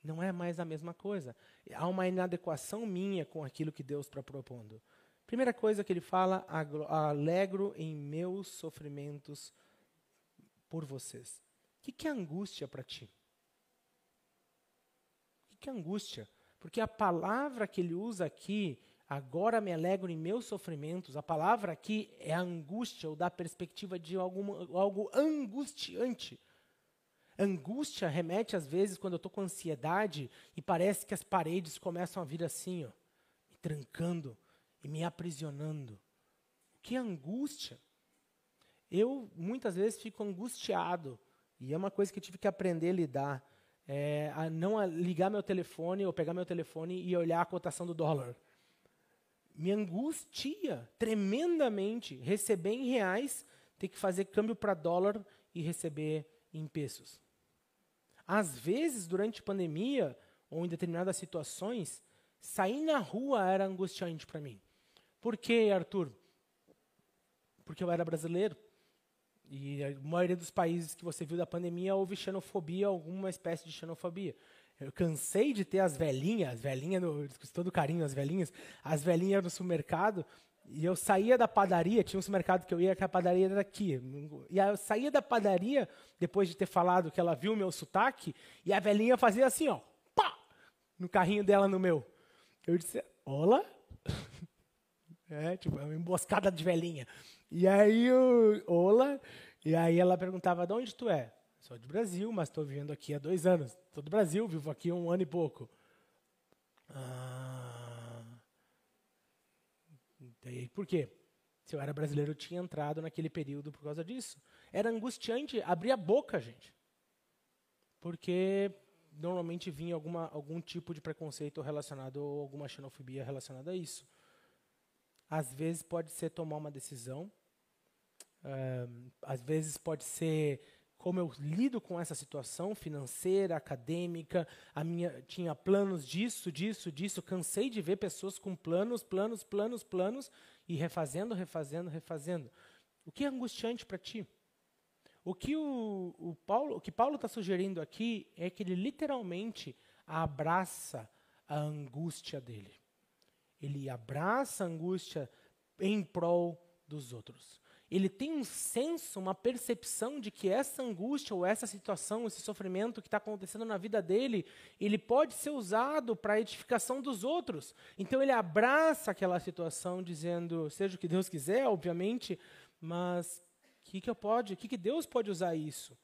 Não é mais a mesma coisa. Há uma inadequação minha com aquilo que Deus está propondo. Primeira coisa que ele fala, alegro em meus sofrimentos por vocês. O que é angústia para ti? O que é angústia? Porque a palavra que ele usa aqui, agora me alegro em meus sofrimentos, a palavra aqui é angústia, ou da perspectiva de alguma, algo angustiante. Angústia remete, às vezes, quando eu estou com ansiedade e parece que as paredes começam a vir assim, ó, me trancando e me aprisionando. O que é angústia? Eu, muitas vezes, fico angustiado, e é uma coisa que eu tive que aprender a lidar. é, a não ligar meu telefone ou pegar meu telefone e olhar a cotação do dólar. Me angustia tremendamente receber em reais, ter que fazer câmbio para dólar e receber em pesos. Às vezes, durante pandemia, ou em determinadas situações, sair na rua era angustiante para mim. Por quê, Arthur? Porque eu era brasileiro. E a maioria dos países que você viu da pandemia houve xenofobia, alguma espécie de xenofobia. Eu cansei de ter as velhinhas, as velhinhas, no, todo carinho, as velhinhas, as velhinhas no supermercado, e eu saía da padaria, tinha um supermercado que eu ia, que a padaria era aqui. E eu saía da padaria, depois de ter falado que ela viu meu sotaque, e a velhinha fazia assim, ó, pá, no carrinho dela no meu. Eu disse, olá? é, tipo, uma emboscada de velhinha. E aí, eu, olá? E aí ela perguntava, de onde tu é? Sou de Brasil, mas estou vivendo aqui há dois anos. Sou do Brasil, vivo aqui um ano e pouco. Ah. E por quê? Se eu era brasileiro, eu tinha entrado naquele período por causa disso. Era angustiante abrir a boca, gente. Porque normalmente vinha alguma, algum tipo de preconceito relacionado ou alguma xenofobia relacionada a isso. Às vezes pode ser tomar uma decisão, uh, às vezes pode ser como eu lido com essa situação financeira, acadêmica, a minha tinha planos disso, disso, disso, cansei de ver pessoas com planos, planos, planos, planos e refazendo, refazendo, refazendo. O que é angustiante para ti? O que o, o Paulo, o que Paulo está sugerindo aqui é que ele literalmente abraça a angústia dele. Ele abraça a angústia em prol dos outros ele tem um senso, uma percepção de que essa angústia ou essa situação, esse sofrimento que está acontecendo na vida dele, ele pode ser usado para a edificação dos outros. Então ele abraça aquela situação, dizendo, seja o que Deus quiser, obviamente, mas o que, que eu pode, que, que Deus pode usar isso?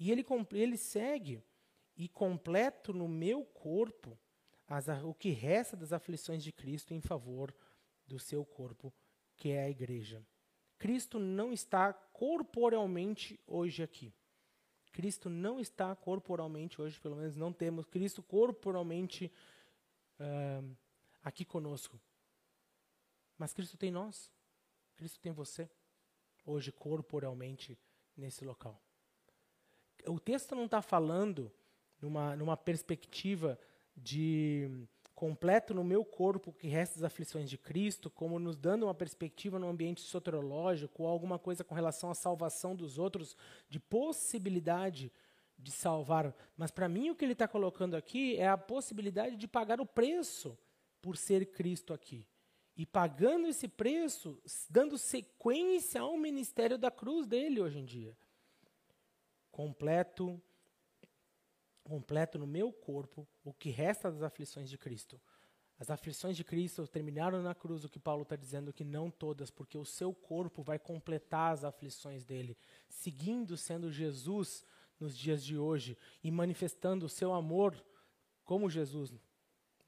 E ele, ele segue e completo no meu corpo as, o que resta das aflições de Cristo em favor do seu corpo, que é a igreja. Cristo não está corporalmente hoje aqui. Cristo não está corporalmente hoje, pelo menos não temos Cristo corporalmente uh, aqui conosco. Mas Cristo tem nós. Cristo tem você hoje corporalmente nesse local. O texto não está falando numa, numa perspectiva de completo no meu corpo que resta das aflições de Cristo, como nos dando uma perspectiva no ambiente soterológico, ou alguma coisa com relação à salvação dos outros, de possibilidade de salvar. Mas para mim o que ele está colocando aqui é a possibilidade de pagar o preço por ser Cristo aqui. E pagando esse preço, dando sequência ao ministério da cruz dele hoje em dia. Completo completo no meu corpo o que resta das aflições de Cristo. As aflições de Cristo terminaram na cruz, o que Paulo está dizendo que não todas, porque o seu corpo vai completar as aflições dele, seguindo sendo Jesus nos dias de hoje e manifestando o seu amor como Jesus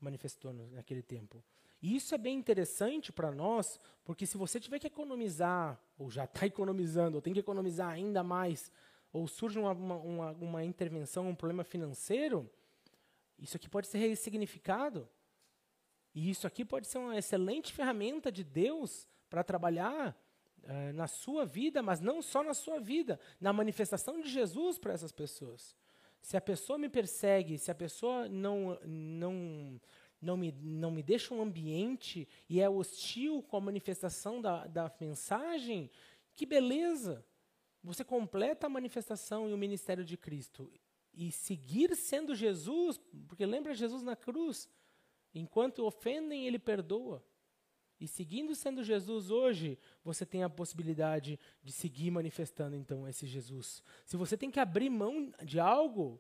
manifestou naquele tempo. E isso é bem interessante para nós, porque se você tiver que economizar, ou já está economizando, ou tem que economizar ainda mais ou surge uma, uma, uma intervenção, um problema financeiro, isso aqui pode ser ressignificado. E isso aqui pode ser uma excelente ferramenta de Deus para trabalhar uh, na sua vida, mas não só na sua vida, na manifestação de Jesus para essas pessoas. Se a pessoa me persegue, se a pessoa não, não, não, me, não me deixa um ambiente e é hostil com a manifestação da, da mensagem, que beleza! Você completa a manifestação e o ministério de Cristo e seguir sendo Jesus, porque lembra Jesus na cruz, enquanto ofendem, ele perdoa. E seguindo sendo Jesus hoje, você tem a possibilidade de seguir manifestando então esse Jesus. Se você tem que abrir mão de algo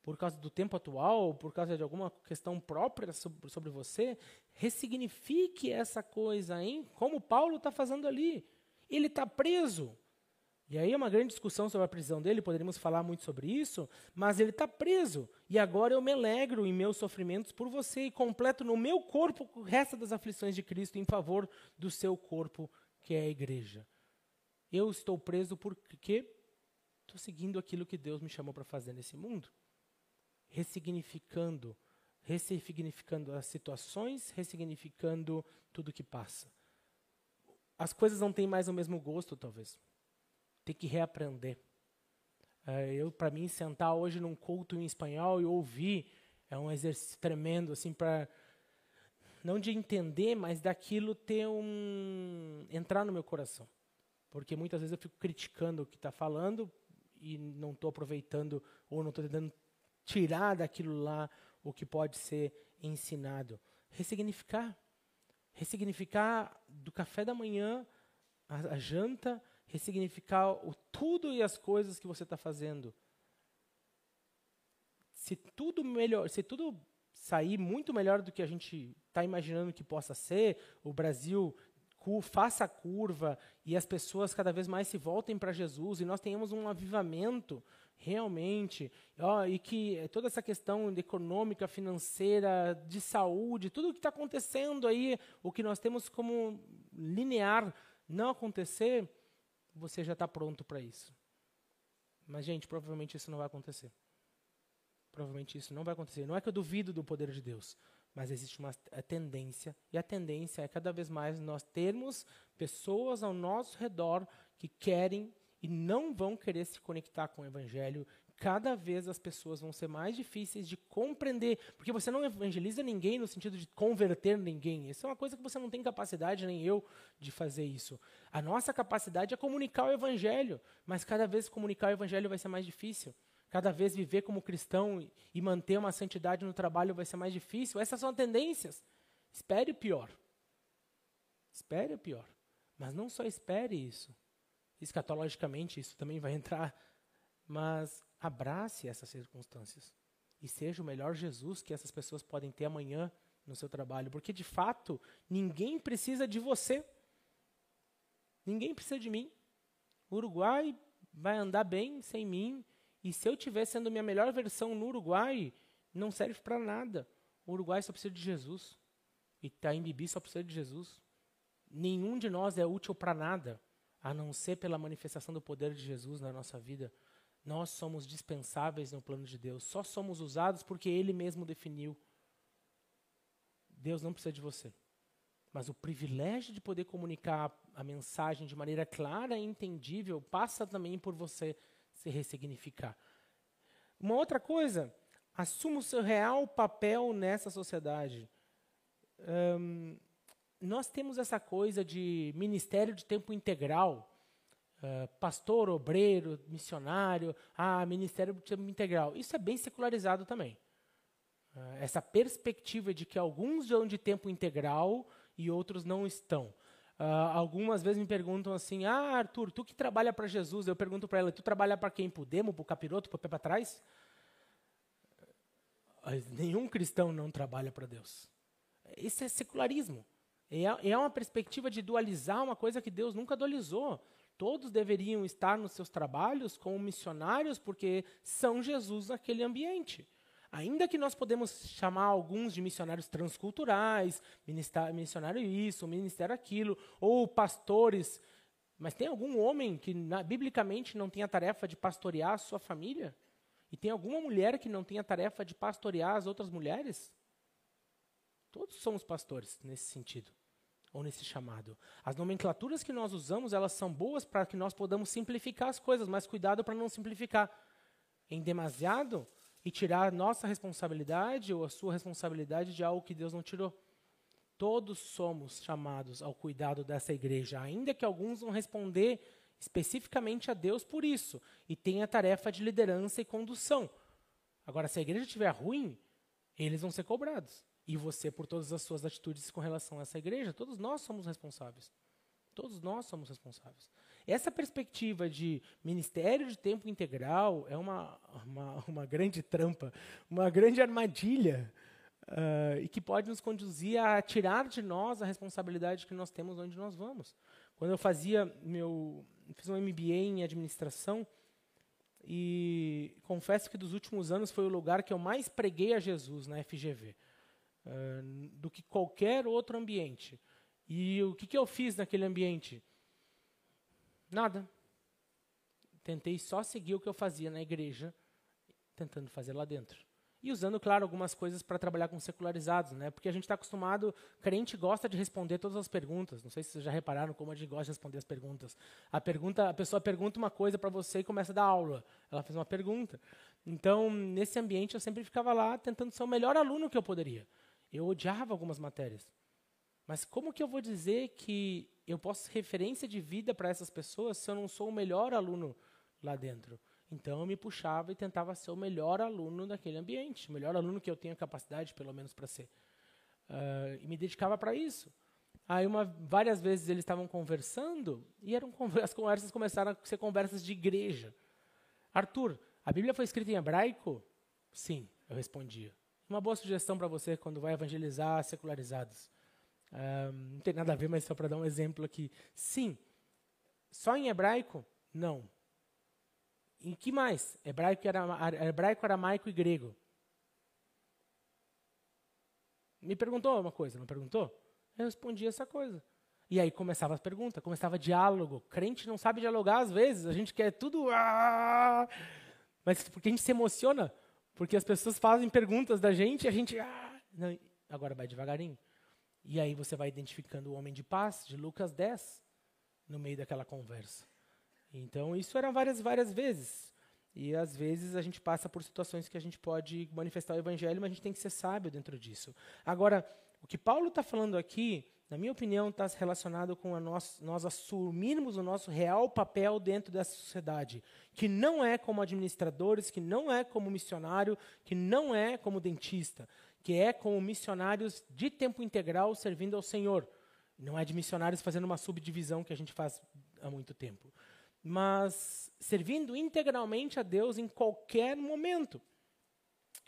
por causa do tempo atual, por causa de alguma questão própria sobre, sobre você, ressignifique essa coisa, hein? Como Paulo está fazendo ali. Ele está preso. E aí é uma grande discussão sobre a prisão dele, poderíamos falar muito sobre isso, mas ele está preso. E agora eu me alegro em meus sofrimentos por você e completo no meu corpo o resto das aflições de Cristo em favor do seu corpo, que é a igreja. Eu estou preso porque estou seguindo aquilo que Deus me chamou para fazer nesse mundo. ressignificando, ressignificando as situações, ressignificando tudo que passa. As coisas não têm mais o mesmo gosto, talvez. Tem que reaprender. É, eu, para mim, sentar hoje num culto em espanhol e ouvir é um exercício tremendo, assim, para não de entender, mas daquilo ter um entrar no meu coração, porque muitas vezes eu fico criticando o que está falando e não estou aproveitando ou não estou tentando tirar daquilo lá o que pode ser ensinado. Ressignificar. Ressignificar do café da manhã, a janta, ressignificar o tudo e as coisas que você está fazendo. Se tudo melhor, se tudo sair muito melhor do que a gente está imaginando que possa ser, o Brasil faça a curva e as pessoas cada vez mais se voltem para Jesus e nós tenhamos um avivamento realmente, ó, e que toda essa questão econômica, financeira, de saúde, tudo o que está acontecendo aí, o que nós temos como linear não acontecer, você já está pronto para isso. Mas, gente, provavelmente isso não vai acontecer. Provavelmente isso não vai acontecer. Não é que eu duvido do poder de Deus, mas existe uma tendência, e a tendência é cada vez mais nós termos pessoas ao nosso redor que querem e não vão querer se conectar com o Evangelho. Cada vez as pessoas vão ser mais difíceis de compreender, porque você não evangeliza ninguém no sentido de converter ninguém. Isso é uma coisa que você não tem capacidade, nem eu, de fazer isso. A nossa capacidade é comunicar o Evangelho, mas cada vez comunicar o Evangelho vai ser mais difícil. Cada vez viver como cristão e manter uma santidade no trabalho vai ser mais difícil. Essas são tendências. Espere o pior. Espere o pior. Mas não só espere isso escatologicamente isso também vai entrar, mas abrace essas circunstâncias e seja o melhor Jesus que essas pessoas podem ter amanhã no seu trabalho, porque de fato ninguém precisa de você, ninguém precisa de mim. O Uruguai vai andar bem sem mim e se eu estiver sendo minha melhor versão no Uruguai, não serve para nada. O Uruguai só precisa de Jesus. E Bibi só precisa de Jesus. Nenhum de nós é útil para nada a não ser pela manifestação do poder de Jesus na nossa vida, nós somos dispensáveis no plano de Deus. Só somos usados porque Ele mesmo definiu. Deus não precisa de você. Mas o privilégio de poder comunicar a mensagem de maneira clara e entendível passa também por você se ressignificar. Uma outra coisa, assuma o seu real papel nessa sociedade. Um, nós temos essa coisa de ministério de tempo integral, uh, pastor, obreiro, missionário, ah, ministério de tempo integral. Isso é bem secularizado também. Uh, essa perspectiva de que alguns dão de tempo integral e outros não estão. Uh, algumas vezes me perguntam assim: Ah, Arthur, tu que trabalha para Jesus, eu pergunto para ela: Tu trabalha para quem? Para o demo, para o capiroto, para o pé para trás? Nenhum cristão não trabalha para Deus. Isso é secularismo. É, é uma perspectiva de dualizar uma coisa que Deus nunca dualizou. Todos deveriam estar nos seus trabalhos como missionários, porque são Jesus naquele ambiente. Ainda que nós podemos chamar alguns de missionários transculturais, missionário isso, ministério aquilo, ou pastores, mas tem algum homem que na, biblicamente não tem a tarefa de pastorear a sua família? E tem alguma mulher que não tem a tarefa de pastorear as outras mulheres? Todos somos pastores nesse sentido, ou nesse chamado. As nomenclaturas que nós usamos, elas são boas para que nós podamos simplificar as coisas, mas cuidado para não simplificar em demasiado e tirar nossa responsabilidade ou a sua responsabilidade de algo que Deus não tirou. Todos somos chamados ao cuidado dessa igreja, ainda que alguns vão responder especificamente a Deus por isso e tem a tarefa de liderança e condução. Agora, se a igreja estiver ruim, eles vão ser cobrados e você por todas as suas atitudes com relação a essa igreja. Todos nós somos responsáveis. Todos nós somos responsáveis. Essa perspectiva de ministério de tempo integral é uma, uma, uma grande trampa, uma grande armadilha, uh, e que pode nos conduzir a tirar de nós a responsabilidade que nós temos onde nós vamos. Quando eu fazia meu. fiz um MBA em administração, e confesso que dos últimos anos foi o lugar que eu mais preguei a Jesus na FGV. Ah, do que qualquer outro ambiente. E o que, que eu fiz naquele ambiente? Nada. Tentei só seguir o que eu fazia na igreja, tentando fazer lá dentro. E usando, claro, algumas coisas para trabalhar com secularizados, né? Porque a gente está acostumado, crente gosta de responder todas as perguntas. Não sei se vocês já repararam como a gente gosta de responder as perguntas. A pergunta, a pessoa pergunta uma coisa para você e começa a dar aula. Ela fez uma pergunta. Então, nesse ambiente, eu sempre ficava lá tentando ser o melhor aluno que eu poderia. Eu odiava algumas matérias. Mas como que eu vou dizer que eu posso ser referência de vida para essas pessoas se eu não sou o melhor aluno lá dentro? Então eu me puxava e tentava ser o melhor aluno daquele ambiente, o melhor aluno que eu tenho capacidade, pelo menos, para ser. Uh, e me dedicava para isso. Aí uma, várias vezes eles estavam conversando e eram as conversas começaram a ser conversas de igreja. Arthur, a Bíblia foi escrita em hebraico? Sim, eu respondia. Uma boa sugestão para você quando vai evangelizar secularizados. Não tem nada a ver, mas só para dar um exemplo aqui. Sim. Só em hebraico? Não. Em que mais? Hebraico, hebraico, aramaico e grego. Me perguntou uma coisa, não perguntou? Eu respondi essa coisa. E aí começava as perguntas, começava diálogo. Crente não sabe dialogar às vezes, a gente quer tudo. Ah! Mas porque a gente se emociona, porque as pessoas fazem perguntas da gente e a gente. Ah! Não, agora vai devagarinho. E aí você vai identificando o homem de paz, de Lucas 10, no meio daquela conversa. Então, isso era várias, várias vezes. E às vezes a gente passa por situações que a gente pode manifestar o evangelho, mas a gente tem que ser sábio dentro disso. Agora, o que Paulo está falando aqui, na minha opinião, está relacionado com a nós, nós assumirmos o nosso real papel dentro dessa sociedade, que não é como administradores, que não é como missionário, que não é como dentista, que é como missionários de tempo integral servindo ao Senhor. Não é de missionários fazendo uma subdivisão que a gente faz há muito tempo mas servindo integralmente a Deus em qualquer momento.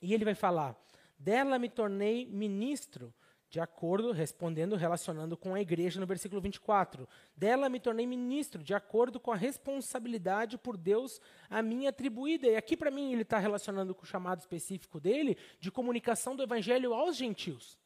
E ele vai falar: dela me tornei ministro, de acordo, respondendo, relacionando com a igreja no versículo 24. Dela me tornei ministro, de acordo com a responsabilidade por Deus a mim atribuída. E aqui, para mim, ele está relacionando com o chamado específico dele de comunicação do evangelho aos gentios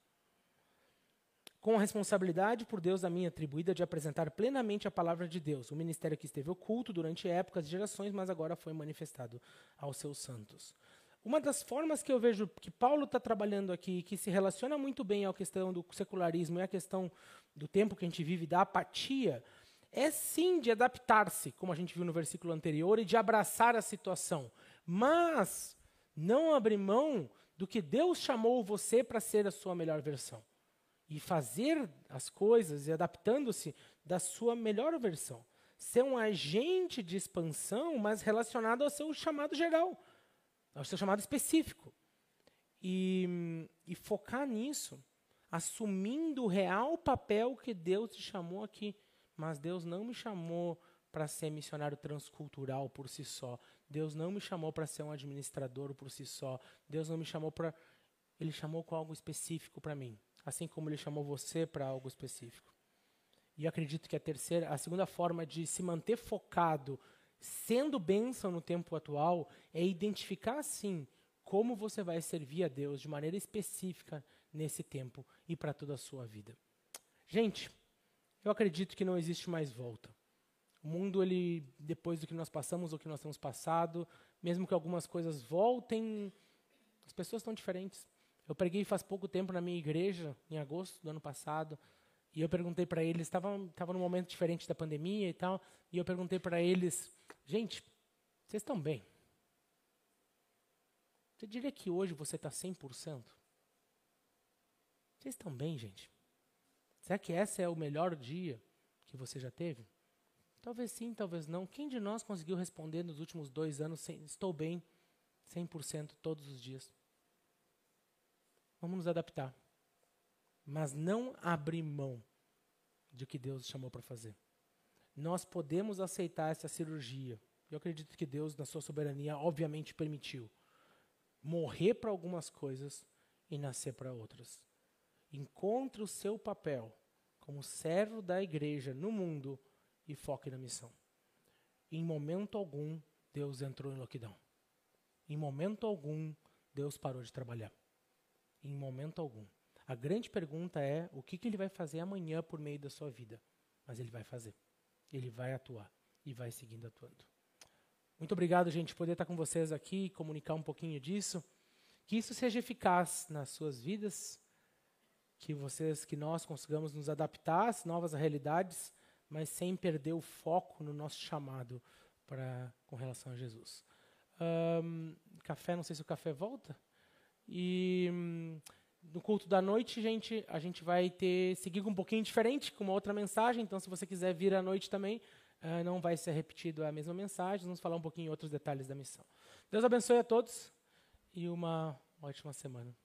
com a responsabilidade por Deus a mim atribuída de apresentar plenamente a palavra de Deus, o ministério que esteve oculto durante épocas e gerações, mas agora foi manifestado aos seus santos. Uma das formas que eu vejo que Paulo está trabalhando aqui, que se relaciona muito bem à questão do secularismo e à questão do tempo que a gente vive, da apatia, é sim de adaptar-se, como a gente viu no versículo anterior, e de abraçar a situação, mas não abrir mão do que Deus chamou você para ser a sua melhor versão. E fazer as coisas e adaptando-se da sua melhor versão. Ser um agente de expansão, mas relacionado ao seu chamado geral, ao seu chamado específico. E, e focar nisso, assumindo o real papel que Deus te chamou aqui. Mas Deus não me chamou para ser missionário transcultural por si só. Deus não me chamou para ser um administrador por si só. Deus não me chamou para. Ele chamou com algo específico para mim assim como ele chamou você para algo específico. E acredito que a terceira, a segunda forma de se manter focado, sendo bênção no tempo atual, é identificar sim como você vai servir a Deus de maneira específica nesse tempo e para toda a sua vida. Gente, eu acredito que não existe mais volta. O mundo, ele, depois do que nós passamos, ou que nós temos passado, mesmo que algumas coisas voltem, as pessoas estão diferentes. Eu preguei faz pouco tempo na minha igreja, em agosto do ano passado, e eu perguntei para eles, estava num momento diferente da pandemia e tal, e eu perguntei para eles, gente, vocês estão bem? Você diria que hoje você está 100%? Vocês estão bem, gente? Será que esse é o melhor dia que você já teve? Talvez sim, talvez não. Quem de nós conseguiu responder nos últimos dois anos, estou bem, 100% todos os dias? Vamos nos adaptar. Mas não abrir mão de que Deus chamou para fazer. Nós podemos aceitar essa cirurgia. Eu acredito que Deus, na sua soberania, obviamente permitiu morrer para algumas coisas e nascer para outras. Encontre o seu papel como servo da igreja no mundo e foque na missão. Em momento algum, Deus entrou em lockdown. Em momento algum, Deus parou de trabalhar em momento algum. A grande pergunta é o que, que ele vai fazer amanhã por meio da sua vida. Mas ele vai fazer. Ele vai atuar e vai seguindo atuando. Muito obrigado, gente, por poder estar com vocês aqui e comunicar um pouquinho disso. Que isso seja eficaz nas suas vidas, que vocês, que nós consigamos nos adaptar às novas realidades, mas sem perder o foco no nosso chamado para com relação a Jesus. Um, café, não sei se o café volta. E hum, no culto da noite, gente, a gente vai ter seguir um pouquinho diferente, com uma outra mensagem. Então, se você quiser vir à noite também, uh, não vai ser repetido a mesma mensagem. Vamos falar um pouquinho outros detalhes da missão. Deus abençoe a todos e uma ótima semana.